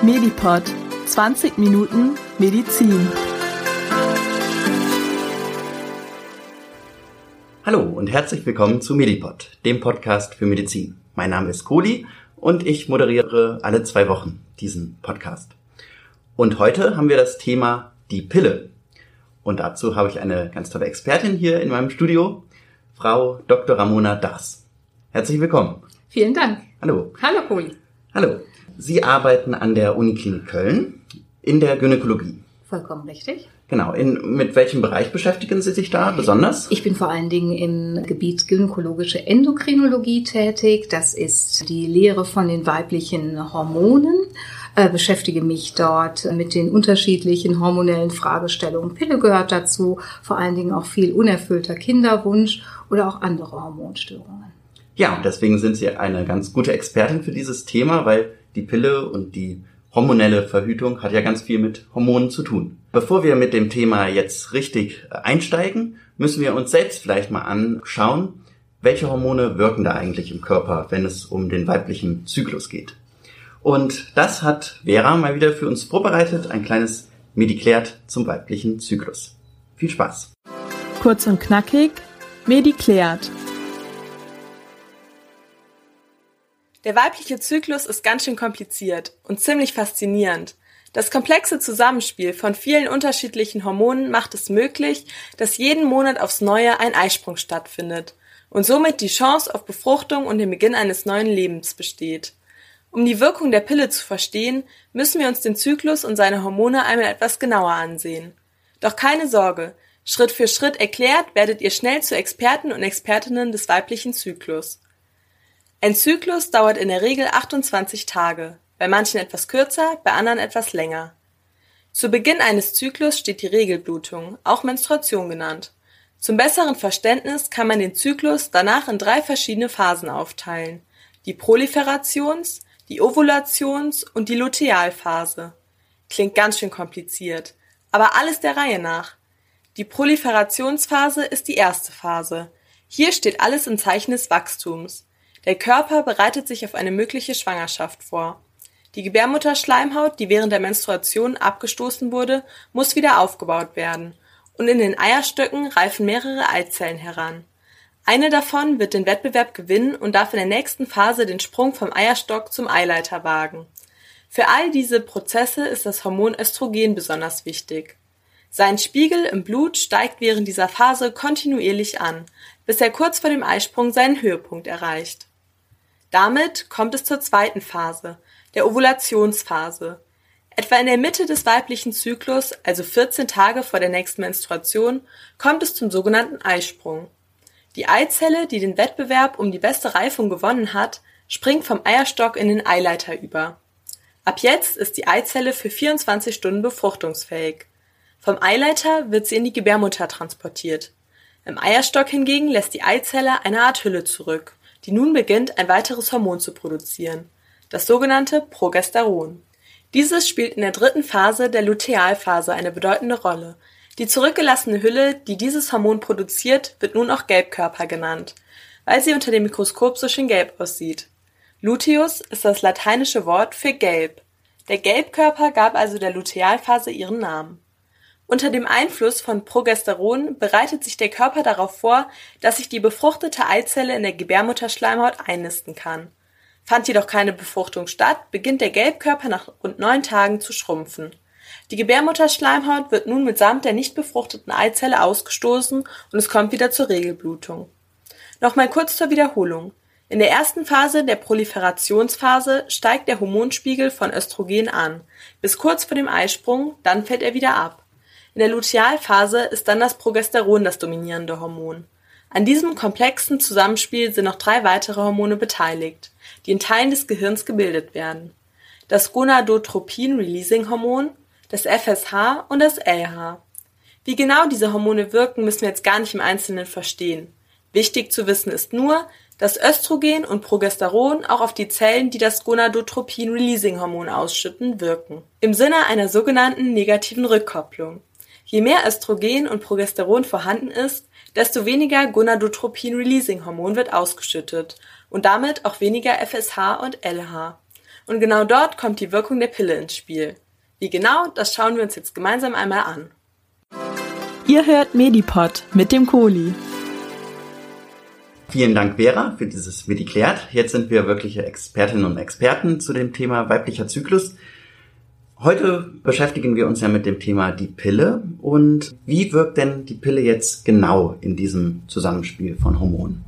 Medipod 20 Minuten Medizin. Hallo und herzlich willkommen zu Medipod, dem Podcast für Medizin. Mein Name ist Kohli und ich moderiere alle zwei Wochen diesen Podcast. Und heute haben wir das Thema die Pille. Und dazu habe ich eine ganz tolle Expertin hier in meinem Studio, Frau Dr. Ramona Das. Herzlich willkommen. Vielen Dank. Hallo. Hallo, Kohli. Hallo. Sie arbeiten an der Uniklinik Köln in der Gynäkologie. Vollkommen richtig. Genau. In, mit welchem Bereich beschäftigen Sie sich da besonders? Ich bin vor allen Dingen im Gebiet gynäkologische Endokrinologie tätig. Das ist die Lehre von den weiblichen Hormonen. Äh, beschäftige mich dort mit den unterschiedlichen hormonellen Fragestellungen. Pille gehört dazu, vor allen Dingen auch viel unerfüllter Kinderwunsch oder auch andere Hormonstörungen. Ja, und deswegen sind Sie eine ganz gute Expertin für dieses Thema, weil die Pille und die hormonelle Verhütung hat ja ganz viel mit Hormonen zu tun. Bevor wir mit dem Thema jetzt richtig einsteigen, müssen wir uns selbst vielleicht mal anschauen, welche Hormone wirken da eigentlich im Körper, wenn es um den weiblichen Zyklus geht. Und das hat Vera mal wieder für uns vorbereitet, ein kleines Mediklärt zum weiblichen Zyklus. Viel Spaß! Kurz und knackig, Mediklärt. Der weibliche Zyklus ist ganz schön kompliziert und ziemlich faszinierend. Das komplexe Zusammenspiel von vielen unterschiedlichen Hormonen macht es möglich, dass jeden Monat aufs Neue ein Eisprung stattfindet und somit die Chance auf Befruchtung und den Beginn eines neuen Lebens besteht. Um die Wirkung der Pille zu verstehen, müssen wir uns den Zyklus und seine Hormone einmal etwas genauer ansehen. Doch keine Sorge, Schritt für Schritt erklärt werdet ihr schnell zu Experten und Expertinnen des weiblichen Zyklus. Ein Zyklus dauert in der Regel 28 Tage, bei manchen etwas kürzer, bei anderen etwas länger. Zu Beginn eines Zyklus steht die Regelblutung, auch Menstruation genannt. Zum besseren Verständnis kann man den Zyklus danach in drei verschiedene Phasen aufteilen. Die Proliferations-, die Ovulations- und die Lutealphase. Klingt ganz schön kompliziert, aber alles der Reihe nach. Die Proliferationsphase ist die erste Phase. Hier steht alles im Zeichen des Wachstums. Der Körper bereitet sich auf eine mögliche Schwangerschaft vor. Die Gebärmutterschleimhaut, die während der Menstruation abgestoßen wurde, muss wieder aufgebaut werden, und in den Eierstöcken reifen mehrere Eizellen heran. Eine davon wird den Wettbewerb gewinnen und darf in der nächsten Phase den Sprung vom Eierstock zum Eileiter wagen. Für all diese Prozesse ist das Hormon Östrogen besonders wichtig. Sein Spiegel im Blut steigt während dieser Phase kontinuierlich an, bis er kurz vor dem Eisprung seinen Höhepunkt erreicht. Damit kommt es zur zweiten Phase, der Ovulationsphase. Etwa in der Mitte des weiblichen Zyklus, also 14 Tage vor der nächsten Menstruation, kommt es zum sogenannten Eisprung. Die Eizelle, die den Wettbewerb um die beste Reifung gewonnen hat, springt vom Eierstock in den Eileiter über. Ab jetzt ist die Eizelle für 24 Stunden befruchtungsfähig. Vom Eileiter wird sie in die Gebärmutter transportiert. Im Eierstock hingegen lässt die Eizelle eine Art Hülle zurück die nun beginnt, ein weiteres Hormon zu produzieren, das sogenannte Progesteron. Dieses spielt in der dritten Phase der Lutealphase eine bedeutende Rolle. Die zurückgelassene Hülle, die dieses Hormon produziert, wird nun auch Gelbkörper genannt, weil sie unter dem Mikroskop so schön gelb aussieht. Luteus ist das lateinische Wort für gelb. Der Gelbkörper gab also der Lutealphase ihren Namen. Unter dem Einfluss von Progesteron bereitet sich der Körper darauf vor, dass sich die befruchtete Eizelle in der Gebärmutterschleimhaut einnisten kann. Fand jedoch keine Befruchtung statt, beginnt der Gelbkörper nach rund neun Tagen zu schrumpfen. Die Gebärmutterschleimhaut wird nun mitsamt der nicht befruchteten Eizelle ausgestoßen und es kommt wieder zur Regelblutung. Nochmal kurz zur Wiederholung. In der ersten Phase, der Proliferationsphase, steigt der Hormonspiegel von Östrogen an, bis kurz vor dem Eisprung, dann fällt er wieder ab. In der Lutealphase ist dann das Progesteron das dominierende Hormon. An diesem komplexen Zusammenspiel sind noch drei weitere Hormone beteiligt, die in Teilen des Gehirns gebildet werden. Das Gonadotropin-Releasing-Hormon, das FSH und das LH. Wie genau diese Hormone wirken, müssen wir jetzt gar nicht im Einzelnen verstehen. Wichtig zu wissen ist nur, dass Östrogen und Progesteron auch auf die Zellen, die das Gonadotropin-Releasing-Hormon ausschütten, wirken. Im Sinne einer sogenannten negativen Rückkopplung. Je mehr Östrogen und Progesteron vorhanden ist, desto weniger Gonadotropin-Releasing-Hormon wird ausgeschüttet und damit auch weniger FSH und LH. Und genau dort kommt die Wirkung der Pille ins Spiel. Wie genau, das schauen wir uns jetzt gemeinsam einmal an. Ihr hört Medipod mit dem Kohli. Vielen Dank, Vera, für dieses Mediklärt. Jetzt sind wir wirkliche Expertinnen und Experten zu dem Thema weiblicher Zyklus. Heute beschäftigen wir uns ja mit dem Thema die Pille. Und wie wirkt denn die Pille jetzt genau in diesem Zusammenspiel von Hormonen?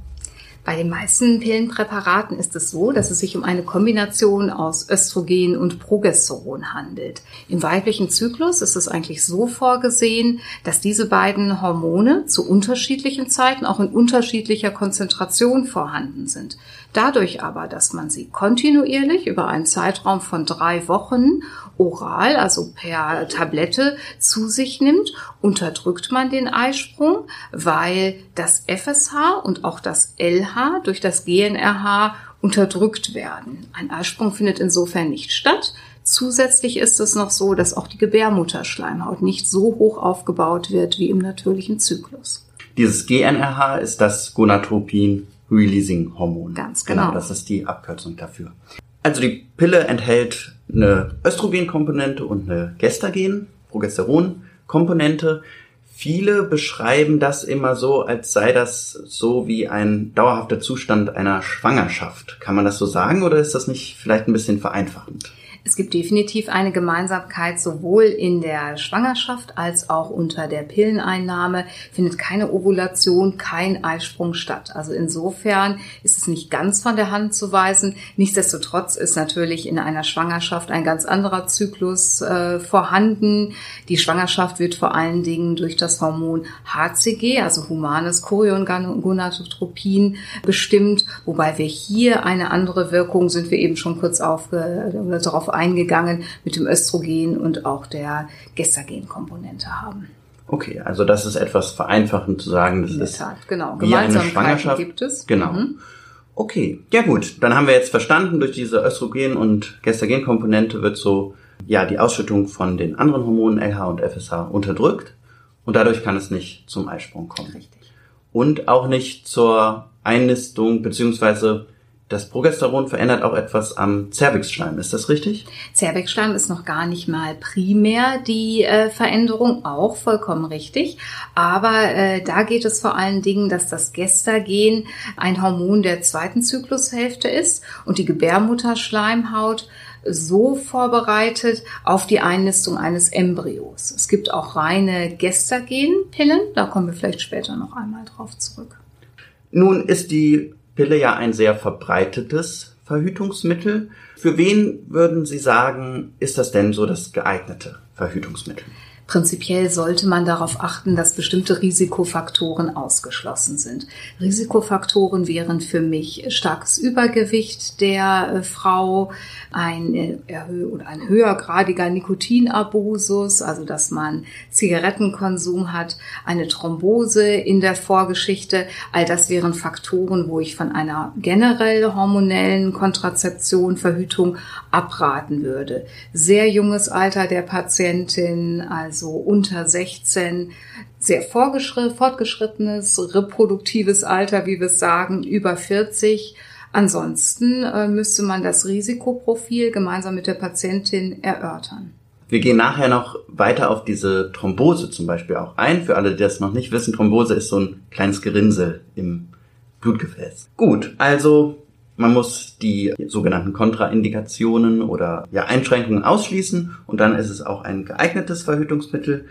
Bei den meisten Pillenpräparaten ist es so, dass es sich um eine Kombination aus Östrogen und Progesteron handelt. Im weiblichen Zyklus ist es eigentlich so vorgesehen, dass diese beiden Hormone zu unterschiedlichen Zeiten auch in unterschiedlicher Konzentration vorhanden sind. Dadurch aber, dass man sie kontinuierlich über einen Zeitraum von drei Wochen oral, also per Tablette, zu sich nimmt, unterdrückt man den Eisprung, weil das FSH und auch das LH durch das GNRH unterdrückt werden. Ein Eisprung findet insofern nicht statt. Zusätzlich ist es noch so, dass auch die Gebärmutterschleimhaut nicht so hoch aufgebaut wird wie im natürlichen Zyklus. Dieses GNRH ist das Gonadotropin Releasing Hormon. Ganz genau. genau. Das ist die Abkürzung dafür. Also die Pille enthält eine Östrogenkomponente und eine Gestagen, Progesteronkomponente. Viele beschreiben das immer so, als sei das so wie ein dauerhafter Zustand einer Schwangerschaft. Kann man das so sagen oder ist das nicht vielleicht ein bisschen vereinfachend? Es gibt definitiv eine Gemeinsamkeit sowohl in der Schwangerschaft als auch unter der Pilleneinnahme findet keine Ovulation, kein Eisprung statt. Also insofern ist es nicht ganz von der Hand zu weisen. Nichtsdestotrotz ist natürlich in einer Schwangerschaft ein ganz anderer Zyklus äh, vorhanden. Die Schwangerschaft wird vor allen Dingen durch das Hormon HCG, also humanes Choriongonadotropin, bestimmt, wobei wir hier eine andere Wirkung, sind wir eben schon kurz aufge, darauf eingegangen, mit dem Östrogen und auch der Gestagen-Komponente haben. Okay, also das ist etwas vereinfachend zu sagen. Das In der ist Tat, genau. Schwangerschaft gibt es. Genau. Mhm. Okay, ja gut. Dann haben wir jetzt verstanden, durch diese Östrogen- und Gestagen-Komponente wird so ja die Ausschüttung von den anderen Hormonen LH und FSH unterdrückt und dadurch kann es nicht zum Eisprung kommen. Richtig. Und auch nicht zur Einnistung beziehungsweise das Progesteron verändert auch etwas am Zervixschleim, ist das richtig? Zervixschleim ist noch gar nicht mal primär die äh, Veränderung, auch vollkommen richtig. Aber äh, da geht es vor allen Dingen, dass das Gestagen ein Hormon der zweiten Zyklushälfte ist und die Gebärmutterschleimhaut so vorbereitet auf die Einnistung eines Embryos. Es gibt auch reine Gestagen-Pillen, da kommen wir vielleicht später noch einmal drauf zurück. Nun ist die Pille ja ein sehr verbreitetes Verhütungsmittel. Für wen würden Sie sagen, ist das denn so das geeignete Verhütungsmittel? Prinzipiell sollte man darauf achten, dass bestimmte Risikofaktoren ausgeschlossen sind. Risikofaktoren wären für mich starkes Übergewicht der äh, Frau, ein, äh, oder ein höhergradiger Nikotinabusus, also dass man Zigarettenkonsum hat, eine Thrombose in der Vorgeschichte. All das wären Faktoren, wo ich von einer generell hormonellen Kontrazeption, Verhütung abraten würde. Sehr junges Alter der Patientin, also unter 16, sehr fortgeschrittenes reproduktives Alter, wie wir es sagen, über 40 Ansonsten äh, müsste man das Risikoprofil gemeinsam mit der Patientin erörtern. Wir gehen nachher noch weiter auf diese Thrombose zum Beispiel auch ein. Für alle, die das noch nicht wissen, Thrombose ist so ein kleines Gerinnsel im Blutgefäß. Gut, also man muss die sogenannten Kontraindikationen oder ja, Einschränkungen ausschließen und dann ist es auch ein geeignetes Verhütungsmittel.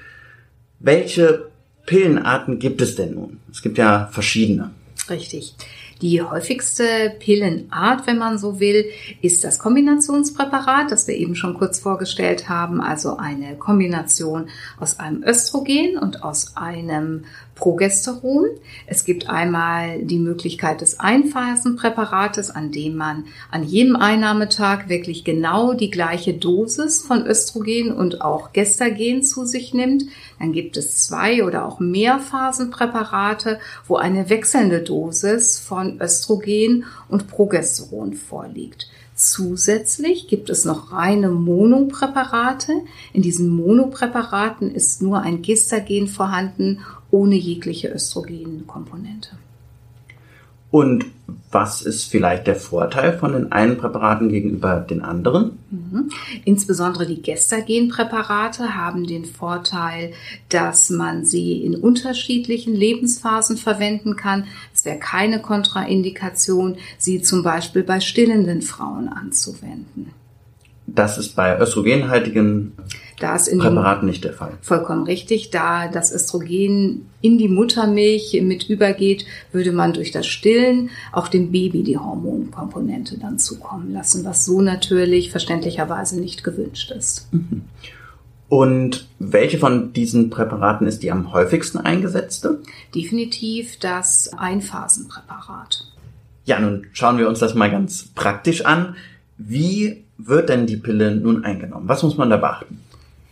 Welche Pillenarten gibt es denn nun? Es gibt ja verschiedene. Richtig. Die häufigste Pillenart, wenn man so will, ist das Kombinationspräparat, das wir eben schon kurz vorgestellt haben, also eine Kombination aus einem Östrogen und aus einem Progesteron. Es gibt einmal die Möglichkeit des Einphasenpräparates, an dem man an jedem Einnahmetag wirklich genau die gleiche Dosis von Östrogen und auch Gestagen zu sich nimmt. Dann gibt es zwei oder auch mehr Phasenpräparate, wo eine wechselnde Dosis von Östrogen und Progesteron vorliegt. Zusätzlich gibt es noch reine Monopräparate. In diesen Monopräparaten ist nur ein Gestagen vorhanden ohne jegliche Östrogenkomponente. Und was ist vielleicht der Vorteil von den einen Präparaten gegenüber den anderen? Mhm. Insbesondere die Gestagen-Präparate haben den Vorteil, dass man sie in unterschiedlichen Lebensphasen verwenden kann. Es wäre keine Kontraindikation, sie zum Beispiel bei stillenden Frauen anzuwenden. Das ist bei östrogenhaltigen Präparaten nicht der Fall. Vollkommen richtig. Da das Östrogen in die Muttermilch mit übergeht, würde man durch das Stillen auch dem Baby die Hormonkomponente dann zukommen lassen, was so natürlich verständlicherweise nicht gewünscht ist. Mhm. Und welche von diesen Präparaten ist die am häufigsten eingesetzte? Definitiv das Einphasenpräparat. Ja, nun schauen wir uns das mal ganz praktisch an. Wie wird denn die Pille nun eingenommen? Was muss man da beachten?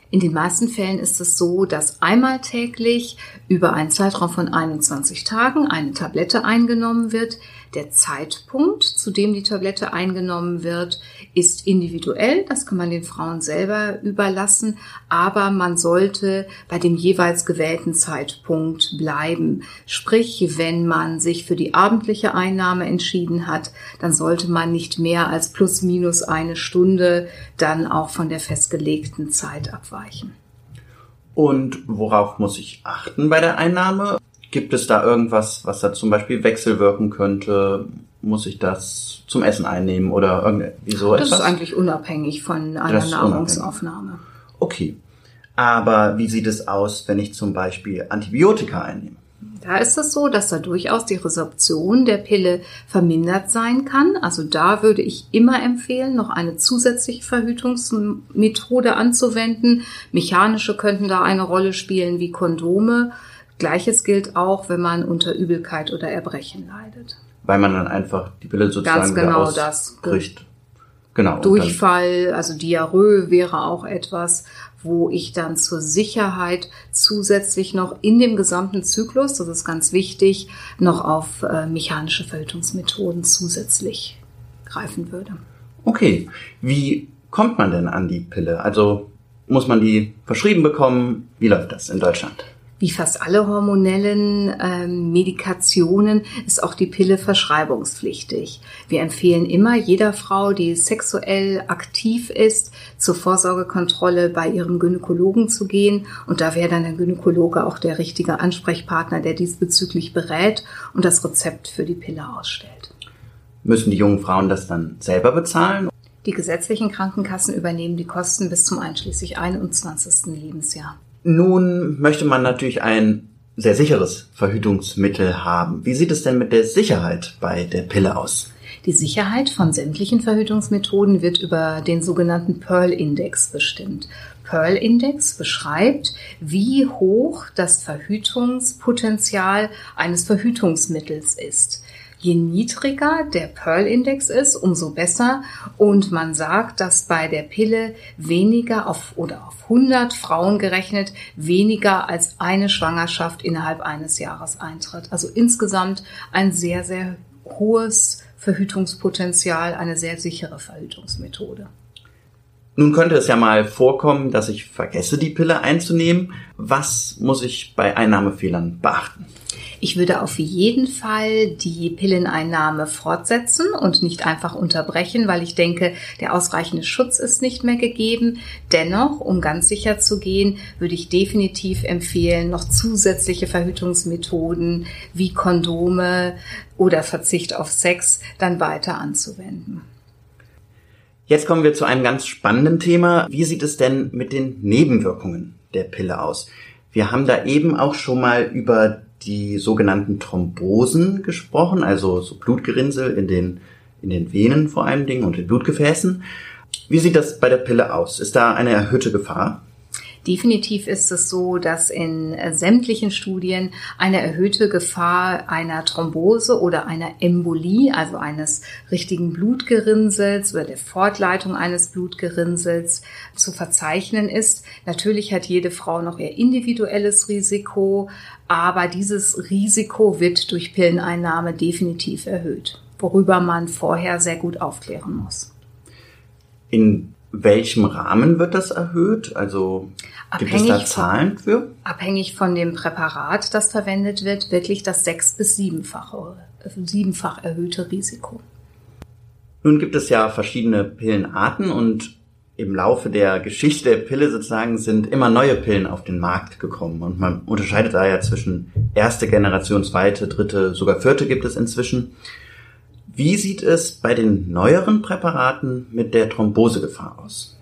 In den meisten Fällen ist es so, dass einmal täglich über einen Zeitraum von 21 Tagen eine Tablette eingenommen wird. Der Zeitpunkt, zu dem die Tablette eingenommen wird, ist individuell. Das kann man den Frauen selber überlassen. Aber man sollte bei dem jeweils gewählten Zeitpunkt bleiben. Sprich, wenn man sich für die abendliche Einnahme entschieden hat, dann sollte man nicht mehr als plus minus eine Stunde dann auch von der festgelegten Zeit abweichen. Und worauf muss ich achten bei der Einnahme? Gibt es da irgendwas, was da zum Beispiel wechselwirken könnte? Muss ich das zum Essen einnehmen oder irgendwie so das etwas? Das ist eigentlich unabhängig von einer Nahrungsaufnahme. Okay. Aber wie sieht es aus, wenn ich zum Beispiel Antibiotika einnehme? Da ist es so, dass da durchaus die Resorption der Pille vermindert sein kann. Also da würde ich immer empfehlen, noch eine zusätzliche Verhütungsmethode anzuwenden. Mechanische könnten da eine Rolle spielen wie Kondome Gleiches gilt auch, wenn man unter Übelkeit oder Erbrechen leidet. Weil man dann einfach die Pille sozusagen Ganz genau das bricht. Genau. Durchfall, also Diarrhoe wäre auch etwas, wo ich dann zur Sicherheit zusätzlich noch in dem gesamten Zyklus, das ist ganz wichtig, noch auf äh, mechanische Verhütungsmethoden zusätzlich greifen würde. Okay, wie kommt man denn an die Pille? Also muss man die verschrieben bekommen? Wie läuft das in Deutschland? Wie fast alle hormonellen ähm, Medikationen ist auch die Pille verschreibungspflichtig. Wir empfehlen immer jeder Frau, die sexuell aktiv ist, zur Vorsorgekontrolle bei ihrem Gynäkologen zu gehen. Und da wäre dann der Gynäkologe auch der richtige Ansprechpartner, der diesbezüglich berät und das Rezept für die Pille ausstellt. Müssen die jungen Frauen das dann selber bezahlen? Die gesetzlichen Krankenkassen übernehmen die Kosten bis zum einschließlich 21. Lebensjahr. Nun möchte man natürlich ein sehr sicheres Verhütungsmittel haben. Wie sieht es denn mit der Sicherheit bei der Pille aus? Die Sicherheit von sämtlichen Verhütungsmethoden wird über den sogenannten Pearl-Index bestimmt. Pearl-Index beschreibt, wie hoch das Verhütungspotenzial eines Verhütungsmittels ist. Je niedriger der Pearl-Index ist, umso besser. Und man sagt, dass bei der Pille weniger auf oder auf 100 Frauen gerechnet weniger als eine Schwangerschaft innerhalb eines Jahres eintritt. Also insgesamt ein sehr, sehr hohes Verhütungspotenzial, eine sehr sichere Verhütungsmethode. Nun könnte es ja mal vorkommen, dass ich vergesse, die Pille einzunehmen. Was muss ich bei Einnahmefehlern beachten? Ich würde auf jeden Fall die Pilleneinnahme fortsetzen und nicht einfach unterbrechen, weil ich denke, der ausreichende Schutz ist nicht mehr gegeben. Dennoch, um ganz sicher zu gehen, würde ich definitiv empfehlen, noch zusätzliche Verhütungsmethoden wie Kondome oder Verzicht auf Sex dann weiter anzuwenden. Jetzt kommen wir zu einem ganz spannenden Thema. Wie sieht es denn mit den Nebenwirkungen der Pille aus? Wir haben da eben auch schon mal über die sogenannten Thrombosen gesprochen, also so Blutgerinnsel in den, in den Venen vor allen Dingen und in Blutgefäßen. Wie sieht das bei der Pille aus? Ist da eine erhöhte Gefahr? Definitiv ist es so, dass in äh, sämtlichen Studien eine erhöhte Gefahr einer Thrombose oder einer Embolie, also eines richtigen Blutgerinnsels oder der Fortleitung eines Blutgerinnsels zu verzeichnen ist. Natürlich hat jede Frau noch ihr individuelles Risiko, aber dieses Risiko wird durch Pilleneinnahme definitiv erhöht, worüber man vorher sehr gut aufklären muss. In welchem Rahmen wird das erhöht? Also gibt es da Zahlen für? Abhängig von dem Präparat, das verwendet wird, wirklich das sechs- bis siebenfache, siebenfach erhöhte Risiko. Nun gibt es ja verschiedene Pillenarten und im Laufe der Geschichte der Pille sozusagen sind immer neue Pillen auf den Markt gekommen. Und man unterscheidet da ja zwischen erste Generation, zweite, dritte, sogar vierte gibt es inzwischen. Wie sieht es bei den neueren Präparaten mit der Thrombosegefahr aus?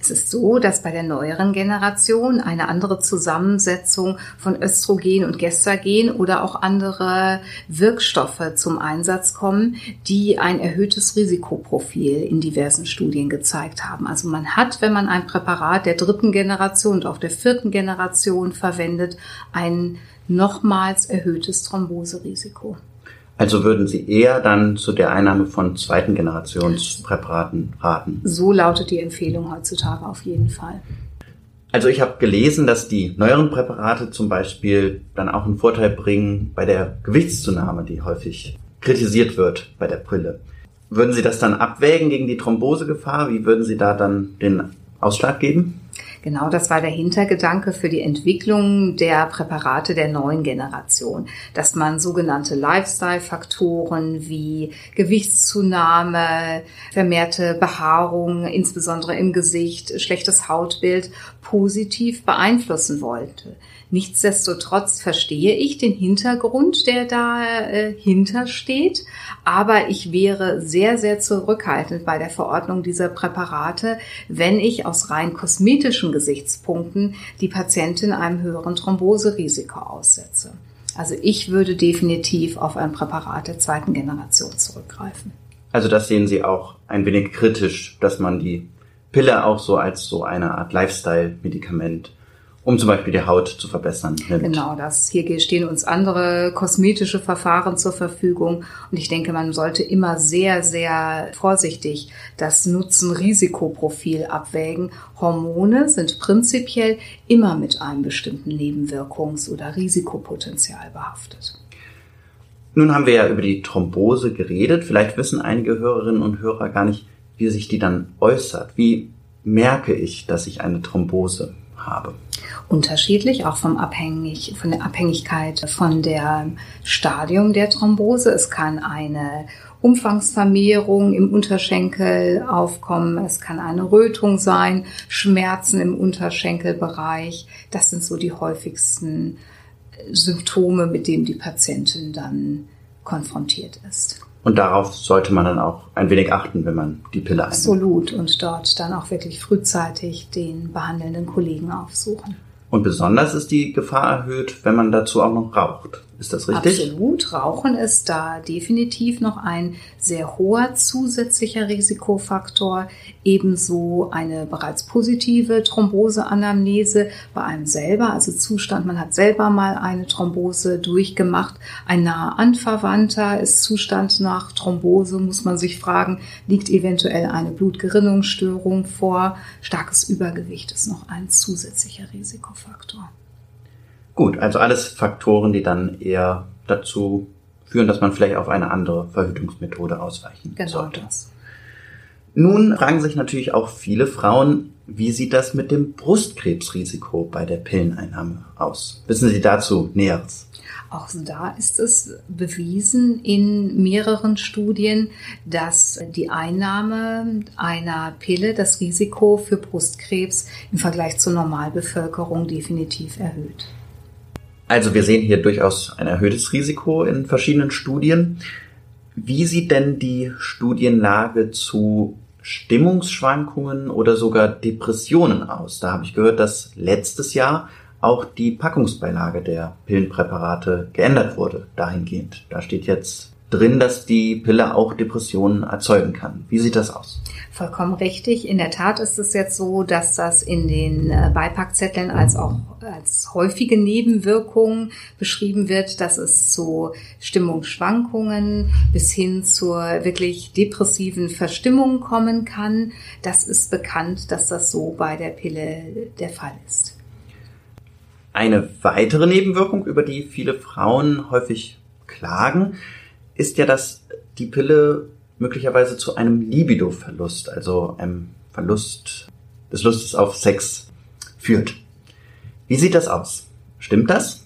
Es ist so, dass bei der neueren Generation eine andere Zusammensetzung von Östrogen und Gestagen oder auch andere Wirkstoffe zum Einsatz kommen, die ein erhöhtes Risikoprofil in diversen Studien gezeigt haben. Also man hat, wenn man ein Präparat der dritten Generation und auch der vierten Generation verwendet, ein nochmals erhöhtes Thromboserisiko. Also würden Sie eher dann zu der Einnahme von zweiten Generationspräparaten raten? So lautet die Empfehlung heutzutage auf jeden Fall. Also ich habe gelesen, dass die neueren Präparate zum Beispiel dann auch einen Vorteil bringen bei der Gewichtszunahme, die häufig kritisiert wird bei der Brille. Würden Sie das dann abwägen gegen die Thrombosegefahr? Wie würden Sie da dann den Ausschlag geben? Genau, das war der Hintergedanke für die Entwicklung der Präparate der neuen Generation, dass man sogenannte Lifestyle-Faktoren wie Gewichtszunahme, vermehrte Behaarung, insbesondere im Gesicht, schlechtes Hautbild, positiv beeinflussen wollte. Nichtsdestotrotz verstehe ich den Hintergrund, der dahinter äh, steht, aber ich wäre sehr, sehr zurückhaltend bei der Verordnung dieser Präparate, wenn ich aus rein kosmetischen Gesichtspunkten die Patientin einem höheren Thromboserisiko aussetze. Also ich würde definitiv auf ein Präparat der zweiten Generation zurückgreifen. Also das sehen Sie auch ein wenig kritisch, dass man die Pille auch so als so eine Art Lifestyle-Medikament um zum Beispiel die Haut zu verbessern. Nimmt. Genau, das hier stehen uns andere kosmetische Verfahren zur Verfügung und ich denke, man sollte immer sehr, sehr vorsichtig das Nutzen-Risikoprofil abwägen. Hormone sind prinzipiell immer mit einem bestimmten Nebenwirkungs- oder Risikopotenzial behaftet. Nun haben wir ja über die Thrombose geredet. Vielleicht wissen einige Hörerinnen und Hörer gar nicht, wie sich die dann äußert. Wie merke ich, dass ich eine Thrombose habe? Unterschiedlich, auch vom Abhängig, von der Abhängigkeit von der Stadium der Thrombose. Es kann eine Umfangsvermehrung im Unterschenkel aufkommen. Es kann eine Rötung sein, Schmerzen im Unterschenkelbereich. Das sind so die häufigsten Symptome, mit denen die Patientin dann konfrontiert ist. Und darauf sollte man dann auch ein wenig achten, wenn man die Pille einnimmt. Absolut. Und dort dann auch wirklich frühzeitig den behandelnden Kollegen aufsuchen. Und besonders ist die Gefahr erhöht, wenn man dazu auch noch raucht. Ist das richtig? Absolut. Rauchen ist da definitiv noch ein sehr hoher zusätzlicher Risikofaktor. Ebenso eine bereits positive Thromboseanamnese bei einem selber, also Zustand, man hat selber mal eine Thrombose durchgemacht. Ein naher Anverwandter ist Zustand nach Thrombose, muss man sich fragen, liegt eventuell eine Blutgerinnungsstörung vor. Starkes Übergewicht ist noch ein zusätzlicher Risikofaktor. Gut, also alles Faktoren, die dann eher dazu führen, dass man vielleicht auf eine andere Verhütungsmethode ausweichen genau sollte. Das. Nun fragen sich natürlich auch viele Frauen, wie sieht das mit dem Brustkrebsrisiko bei der Pilleneinnahme aus? Wissen Sie dazu Näheres? Auch da ist es bewiesen in mehreren Studien, dass die Einnahme einer Pille das Risiko für Brustkrebs im Vergleich zur Normalbevölkerung definitiv erhöht. Also wir sehen hier durchaus ein erhöhtes Risiko in verschiedenen Studien. Wie sieht denn die Studienlage zu Stimmungsschwankungen oder sogar Depressionen aus? Da habe ich gehört, dass letztes Jahr auch die Packungsbeilage der Pillenpräparate geändert wurde dahingehend. Da steht jetzt drin, dass die Pille auch Depressionen erzeugen kann. Wie sieht das aus? Vollkommen richtig. In der Tat ist es jetzt so, dass das in den äh, Beipackzetteln als auch als häufige Nebenwirkung beschrieben wird, dass es zu Stimmungsschwankungen bis hin zur wirklich depressiven Verstimmung kommen kann. Das ist bekannt, dass das so bei der Pille der Fall ist. Eine weitere Nebenwirkung, über die viele Frauen häufig klagen, ist ja, dass die Pille möglicherweise zu einem Libido-Verlust, also einem Verlust des Lustes auf Sex führt. Wie sieht das aus? Stimmt das?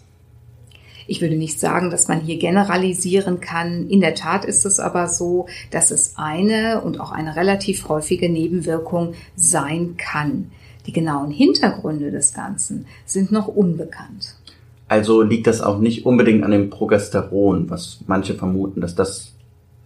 Ich würde nicht sagen, dass man hier generalisieren kann. In der Tat ist es aber so, dass es eine und auch eine relativ häufige Nebenwirkung sein kann. Die genauen Hintergründe des Ganzen sind noch unbekannt. Also liegt das auch nicht unbedingt an dem Progesteron, was manche vermuten, dass das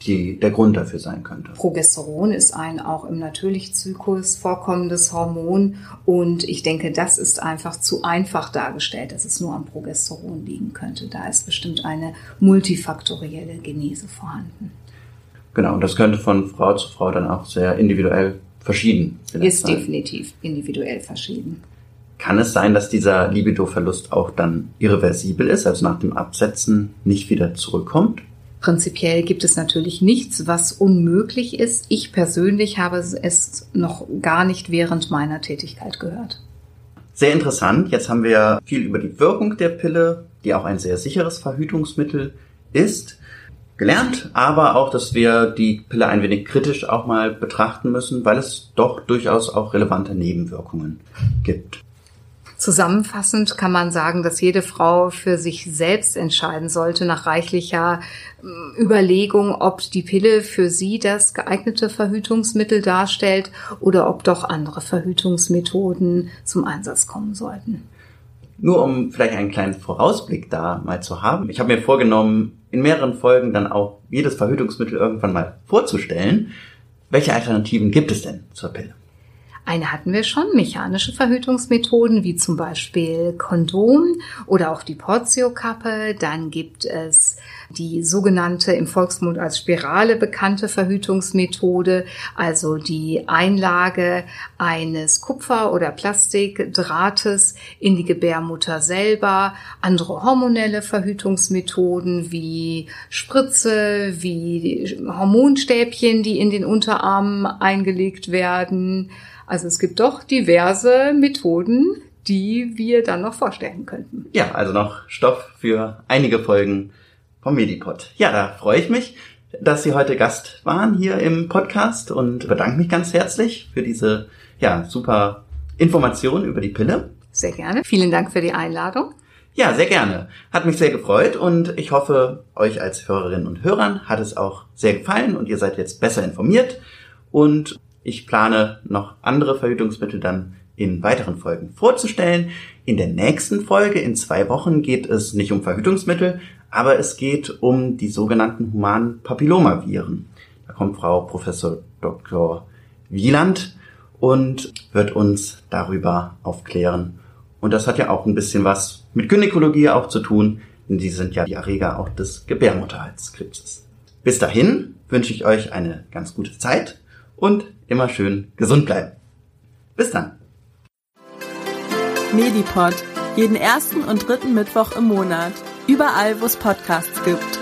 die, der Grund dafür sein könnte. Progesteron ist ein auch im natürlichen Zyklus vorkommendes Hormon und ich denke, das ist einfach zu einfach dargestellt, dass es nur am Progesteron liegen könnte. Da ist bestimmt eine multifaktorielle Genese vorhanden. Genau, und das könnte von Frau zu Frau dann auch sehr individuell verschieden Ist sein. definitiv individuell verschieden. Kann es sein, dass dieser Libidoverlust auch dann irreversibel ist, also nach dem Absetzen nicht wieder zurückkommt? Prinzipiell gibt es natürlich nichts, was unmöglich ist. Ich persönlich habe es noch gar nicht während meiner Tätigkeit gehört. Sehr interessant. Jetzt haben wir viel über die Wirkung der Pille, die auch ein sehr sicheres Verhütungsmittel ist, gelernt, aber auch, dass wir die Pille ein wenig kritisch auch mal betrachten müssen, weil es doch durchaus auch relevante Nebenwirkungen gibt. Zusammenfassend kann man sagen, dass jede Frau für sich selbst entscheiden sollte, nach reichlicher ähm, Überlegung, ob die Pille für sie das geeignete Verhütungsmittel darstellt oder ob doch andere Verhütungsmethoden zum Einsatz kommen sollten. Nur um vielleicht einen kleinen Vorausblick da mal zu haben. Ich habe mir vorgenommen, in mehreren Folgen dann auch jedes Verhütungsmittel irgendwann mal vorzustellen. Welche Alternativen gibt es denn zur Pille? Eine hatten wir schon, mechanische Verhütungsmethoden wie zum Beispiel Kondom oder auch die Portio-Kappe. Dann gibt es die sogenannte im Volksmund als Spirale bekannte Verhütungsmethode, also die Einlage eines Kupfer- oder Plastikdrahtes in die Gebärmutter selber, andere hormonelle Verhütungsmethoden wie Spritze, wie Hormonstäbchen, die in den Unterarmen eingelegt werden, also es gibt doch diverse Methoden, die wir dann noch vorstellen könnten. Ja, also noch Stoff für einige Folgen vom Medipod. Ja, da freue ich mich, dass Sie heute Gast waren hier im Podcast und bedanke mich ganz herzlich für diese ja, super Information über die Pille. Sehr gerne. Vielen Dank für die Einladung. Ja, sehr gerne. Hat mich sehr gefreut und ich hoffe, euch als Hörerinnen und Hörern hat es auch sehr gefallen und ihr seid jetzt besser informiert und ich plane noch andere Verhütungsmittel dann in weiteren Folgen vorzustellen. In der nächsten Folge in zwei Wochen geht es nicht um Verhütungsmittel, aber es geht um die sogenannten humanen Papillomaviren. Da kommt Frau Professor Dr. Wieland und wird uns darüber aufklären. Und das hat ja auch ein bisschen was mit Gynäkologie auch zu tun, denn die sind ja die Erreger auch des Gebärmutterhalskrebses. Bis dahin wünsche ich euch eine ganz gute Zeit und immer schön gesund bleiben. Bis dann. Medipod. Jeden ersten und dritten Mittwoch im Monat. Überall, wo es Podcasts gibt.